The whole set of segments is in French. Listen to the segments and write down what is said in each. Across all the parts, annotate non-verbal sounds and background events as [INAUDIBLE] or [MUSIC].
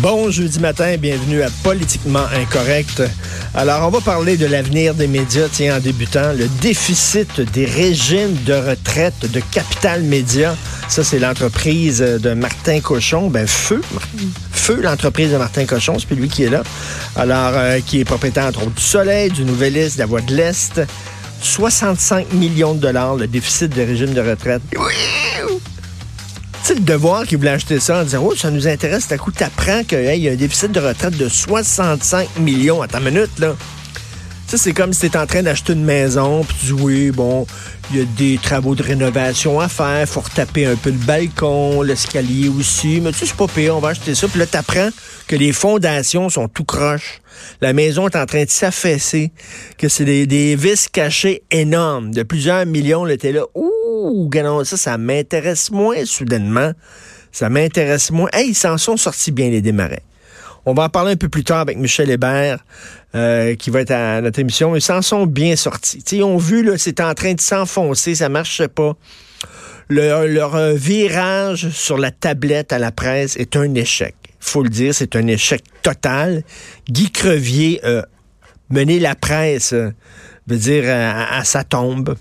Bon jeudi matin, bienvenue à Politiquement Incorrect. Alors, on va parler de l'avenir des médias, tiens, en débutant, le déficit des régimes de retraite de Capital Média. Ça, c'est l'entreprise de Martin Cochon. Ben, Feu, Feu, l'entreprise de Martin Cochon, c'est lui qui est là. Alors, euh, qui est propriétaire, entre autres, du Soleil, du Nouvelliste, de la Voix de l'Est. 65 millions de dollars, le déficit des régimes de retraite. C'est le devoir qui voulait acheter ça en disant Oh, ça nous intéresse, à coup, t'apprends qu'il y a un déficit de retraite de 65 millions. à ta minute, là. Ça, c'est comme si t'étais en train d'acheter une maison, puis tu dis oui, bon, il y a des travaux de rénovation à faire, faut retaper un peu le balcon, l'escalier aussi, mais tu sais, c'est pas pire, on va acheter ça. Puis là, t'apprends que les fondations sont tout croches. La maison est en train de s'affaisser, que c'est des, des vis cachées énormes, de plusieurs millions, là, t'es là, ouh, ouh, ça, ça m'intéresse moins soudainement. Ça m'intéresse moins. Hey, ils s'en sont sortis bien, les démarrais. On va en parler un peu plus tard avec Michel Hébert, euh, qui va être à notre émission. Ils s'en sont bien sortis. ils ont vu, là, c'est en train de s'enfoncer, ça marchait pas. leur euh, virage sur la tablette à la presse est un échec. faut le dire, c'est un échec total. Guy Crevier a mené la presse, euh, veut dire, à sa tombe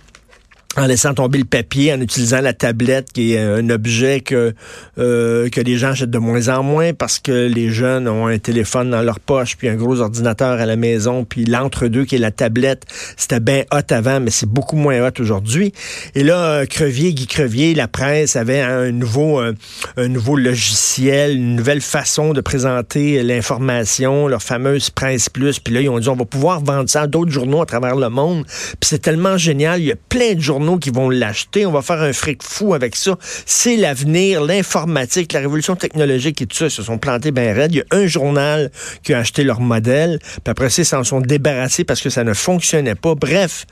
en laissant tomber le papier, en utilisant la tablette, qui est un objet que euh, que les gens achètent de moins en moins parce que les jeunes ont un téléphone dans leur poche, puis un gros ordinateur à la maison, puis l'entre-deux qui est la tablette, c'était bien hot avant, mais c'est beaucoup moins hot aujourd'hui. Et là, Crevier, Guy Crevier, la presse avait un nouveau euh, un nouveau logiciel, une nouvelle façon de présenter l'information, leur fameuse presse plus. Puis là, ils ont dit on va pouvoir vendre ça à d'autres journaux à travers le monde. Puis c'est tellement génial, il y a plein de journaux qui vont l'acheter. On va faire un fric fou avec ça. C'est l'avenir, l'informatique, la révolution technologique et tout ça. Se sont plantés bien raides. Il y a un journal qui a acheté leur modèle. Puis après ça, ils s'en sont débarrassés parce que ça ne fonctionnait pas. Bref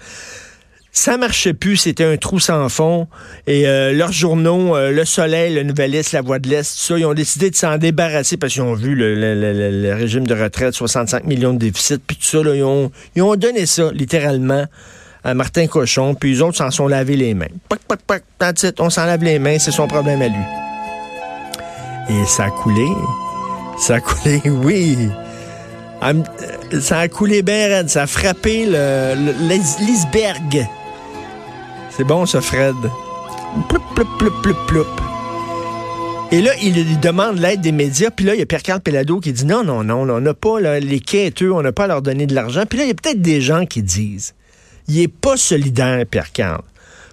ça marchait plus, c'était un trou sans fond. Et euh, leurs journaux, euh, Le Soleil, Le Nouvelliste, La Voix de l'Est, ça, ils ont décidé de s'en débarrasser parce qu'ils ont vu le, régime de retraite, 65 millions de déficit, puis tout ça, ils, ont, ils ont donné ça, littéralement, à Martin Cochon, puis les autres s'en sont lavé les mains. Poc, poc, poc, on s'en lave les mains, c'est son problème à lui. Et ça a coulé. Ça a coulé, [LAUGHS] oui. Ça a coulé bien raide. Ça a frappé l'iceberg. C'est bon, ça, Fred. Ploup, ploup, ploup, ploup, ploup. Et là, il, demande l'aide des médias. Puis là, il y a Pierre-Carl Pelado qui dit non, non, non, on n'a pas les quêteux, on n'a pas à leur donner de l'argent. Puis là, il y a peut-être des gens qui disent il est pas solidaire, Pierre Carl.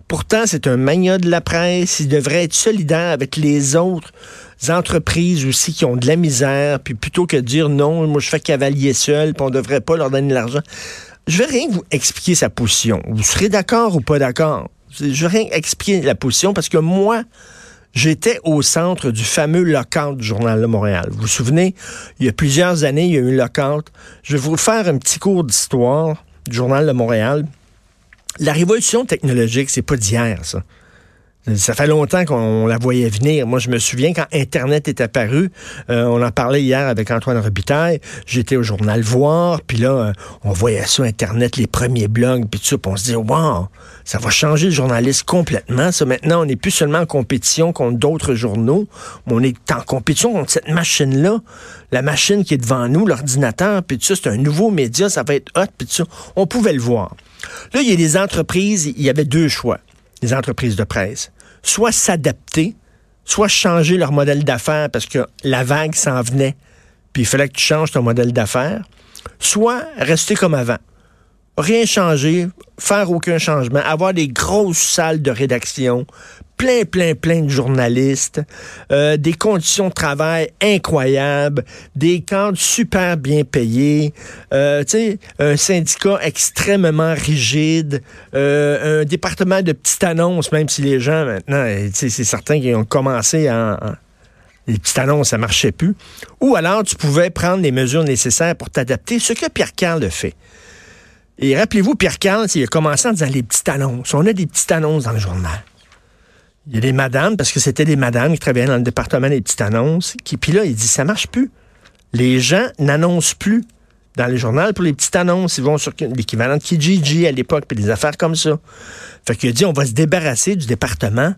Pourtant, c'est un mania de la presse. Il devrait être solidaire avec les autres entreprises aussi qui ont de la misère. Puis plutôt que de dire non, moi je fais cavalier seul, puis on devrait pas leur donner de l'argent. Je vais rien vous expliquer sa position. Vous serez d'accord ou pas d'accord? Je vais rien expliquer la position parce que moi, j'étais au centre du fameux lockout du Journal de Montréal. Vous vous souvenez, il y a plusieurs années, il y a eu un lockout. Je vais vous faire un petit cours d'histoire du Journal de Montréal. La révolution technologique, c'est pas d'hier, ça. Ça fait longtemps qu'on la voyait venir. Moi, je me souviens quand Internet est apparu, euh, on en parlait hier avec Antoine Robitaille, j'étais au journal Voir, puis là, euh, on voyait ça, Internet, les premiers blogs, puis tout ça, puis on se dit, wow, ça va changer le journaliste complètement. Ça, maintenant, on n'est plus seulement en compétition contre d'autres journaux, mais on est en compétition contre cette machine-là, la machine qui est devant nous, l'ordinateur, puis tout ça, c'est un nouveau média, ça va être hot, puis tout ça. On pouvait le voir. Là, il y a des entreprises, il y avait deux choix, les entreprises de presse. Soit s'adapter, soit changer leur modèle d'affaires parce que la vague s'en venait, puis il fallait que tu changes ton modèle d'affaires, soit rester comme avant rien changer, faire aucun changement, avoir des grosses salles de rédaction, plein, plein, plein de journalistes, euh, des conditions de travail incroyables, des cadres super bien payés, euh, un syndicat extrêmement rigide, euh, un département de petites annonces, même si les gens maintenant, c'est certains qui ont commencé à... les petites annonces, ça marchait plus. Ou alors, tu pouvais prendre les mesures nécessaires pour t'adapter, ce que Pierre Carl a fait. Et rappelez-vous, Pierre Carl, il a commencé en disant les petites annonces. On a des petites annonces dans le journal. Il y a des madames, parce que c'était des madames qui travaillaient dans le département des petites annonces, qui, puis là, il dit, ça marche plus. Les gens n'annoncent plus dans les journaux pour les petites annonces. Ils vont sur l'équivalent de Kijiji à l'époque, puis des affaires comme ça. Fait qu'il a dit, on va se débarrasser du département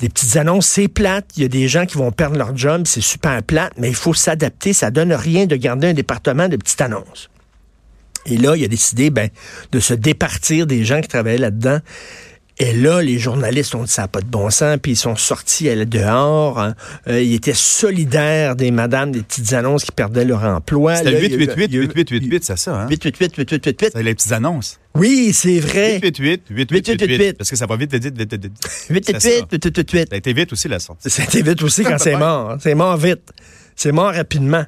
des petites annonces, c'est plate. Il y a des gens qui vont perdre leur job, c'est super plate, mais il faut s'adapter. Ça donne rien de garder un département de petites annonces. Et là, il a décidé ben, de se départir des gens qui travaillaient là-dedans. Et là, les journalistes ont dit ça n'a pas de bon sens, puis ils sont sortis à dehors. Hein. Euh, ils étaient solidaires des madames des petites annonces qui perdaient leur emploi. C'était 888, 8888, c'est ça, hein? 888, 888. C'est les petites annonces. Oui, c'est vrai. 888, 888, parce que ça va vite, vite, vite, vite, vite. 888, 888. Ça a été vite aussi, la sortie. Ça a été vite aussi quand c'est mort. Hein. C'est mort vite. C'est mort rapidement.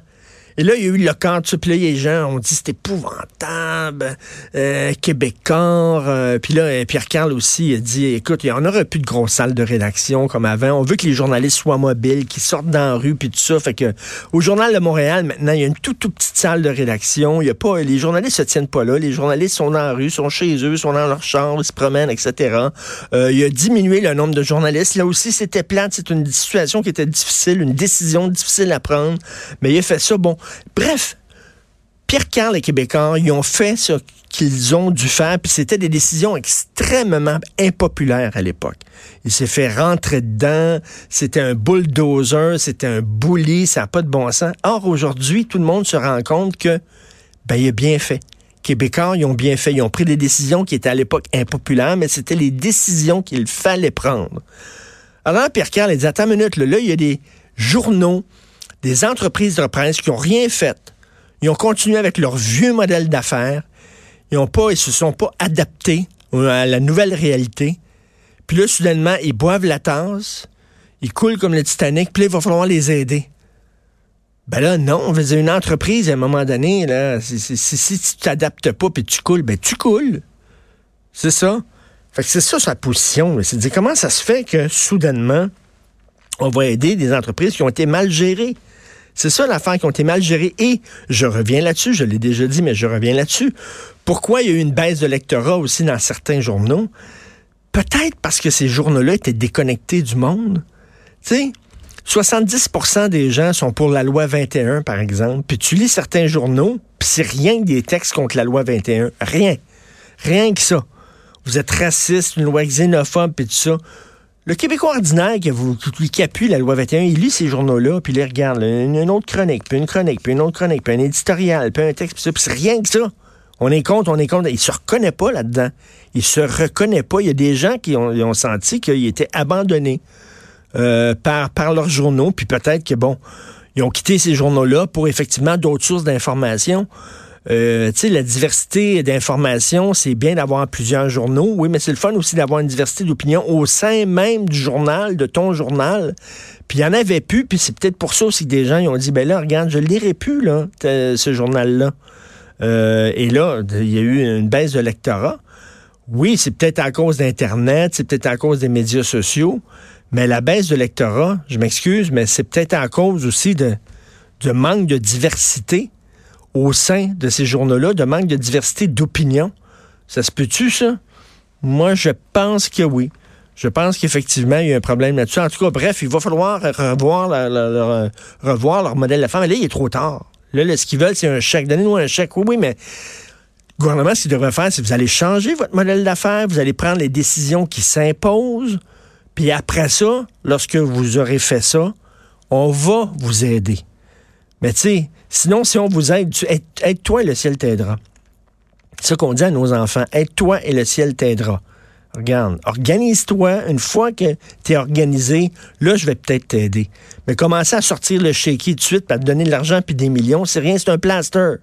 Et là, il y a eu le camp puis là, les gens ont dit c'est épouvantable, euh, Québécois. Euh, puis là, euh, Pierre Carl aussi a dit écoute, il n'y en aura plus de grosses salles de rédaction comme avant. On veut que les journalistes soient mobiles, qu'ils sortent dans la rue, puis tout ça. Fait que au Journal de Montréal, maintenant, il y a une toute, toute petite salle de rédaction. Il y a pas, les journalistes se tiennent pas là. Les journalistes sont dans la rue, sont chez eux, sont dans leur chambre, ils se promènent, etc. Euh, il a diminué le nombre de journalistes. Là aussi, c'était plate. C'est une situation qui était difficile, une décision difficile à prendre. Mais il a fait ça. Bon, Bref, Pierre Carl et Québécois, ils ont fait ce qu'ils ont dû faire, puis c'était des décisions extrêmement impopulaires à l'époque. Il s'est fait rentrer dedans, c'était un bulldozer, c'était un bully, ça n'a pas de bon sens. Or, aujourd'hui, tout le monde se rend compte que, ben, il a bien fait. Québécois, ils ont bien fait. Ils ont pris des décisions qui étaient à l'époque impopulaires, mais c'était les décisions qu'il fallait prendre. Alors, Pierre Carl a dit, attends une minute, là il y a des journaux des entreprises de presse qui n'ont rien fait. Ils ont continué avec leur vieux modèle d'affaires. Ils ont pas, se sont pas adaptés à la nouvelle réalité. Puis là, soudainement, ils boivent la tasse, ils coulent comme le Titanic, puis là, il va falloir les aider. Ben là, non, on veut une entreprise, à un moment donné, là, si, tu t'adaptes pas puis tu coules, ben tu coules. C'est ça. Fait c'est ça sa position. C'est comment ça se fait que soudainement, on va aider des entreprises qui ont été mal gérées. C'est ça l'affaire qui ont été mal gérées. Et je reviens là-dessus, je l'ai déjà dit, mais je reviens là-dessus. Pourquoi il y a eu une baisse de lectorat aussi dans certains journaux? Peut-être parce que ces journaux-là étaient déconnectés du monde. Tu sais, 70% des gens sont pour la loi 21, par exemple. Puis tu lis certains journaux, puis c'est rien que des textes contre la loi 21. Rien. Rien que ça. Vous êtes raciste, une loi xénophobe, puis tout ça. Le Québécois ordinaire qui, vous, qui appuie la loi 21, il lit ces journaux-là, puis il les regarde. une, autre chronique, puis une chronique, puis une autre chronique, puis un éditorial, puis un texte, puis ça, puis c'est rien que ça. On est contre, on est contre. Il se reconnaît pas là-dedans. Il se reconnaît pas. Il y a des gens qui ont, senti qu'ils étaient abandonnés euh, par, par leurs journaux, puis peut-être que, bon, ils ont quitté ces journaux-là pour effectivement d'autres sources d'information. Euh, la diversité d'informations, c'est bien d'avoir plusieurs journaux, oui, mais c'est le fun aussi d'avoir une diversité d'opinions au sein même du journal, de ton journal. Puis il y en avait plus, puis c'est peut-être pour ça aussi que des gens ont dit, ben là, regarde, je ne lirai plus, là, ce journal-là. Euh, et là, il y a eu une baisse de lectorat. Oui, c'est peut-être à cause d'Internet, c'est peut-être à cause des médias sociaux, mais la baisse de lectorat, je m'excuse, mais c'est peut-être à cause aussi de, de manque de diversité au sein de ces journaux-là de manque de diversité d'opinion. Ça se peut-tu, ça? Moi, je pense que oui. Je pense qu'effectivement, il y a un problème là-dessus. En tout cas, bref, il va falloir revoir, leur, modèle femme. Mais là, il est trop tard. Là, ce qu'ils veulent, c'est un chèque. Donnez-nous un chèque. Oui, oui, mais le gouvernement, ce qu'il devrait faire, c'est vous allez changer votre modèle d'affaires, vous allez prendre les décisions qui s'imposent, puis après ça, lorsque vous aurez fait ça, on va vous aider. Mais tu sais, sinon, si on vous aide, aide-toi et le ciel t'aidera. C'est ça qu'on dit à nos enfants. Aide-toi et le ciel t'aidera. Regarde, organise-toi. Une fois que tu es organisé, là, je vais peut-être t'aider. Mais commencer à sortir le tout de suite, à te donner de l'argent puis des millions, c'est rien, c'est un plaster.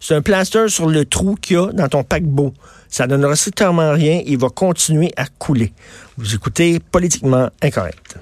C'est un plaster sur le trou qu'il y a dans ton paquebot. Ça donnera strictement rien. Il va continuer à couler. Vous écoutez Politiquement Incorrect.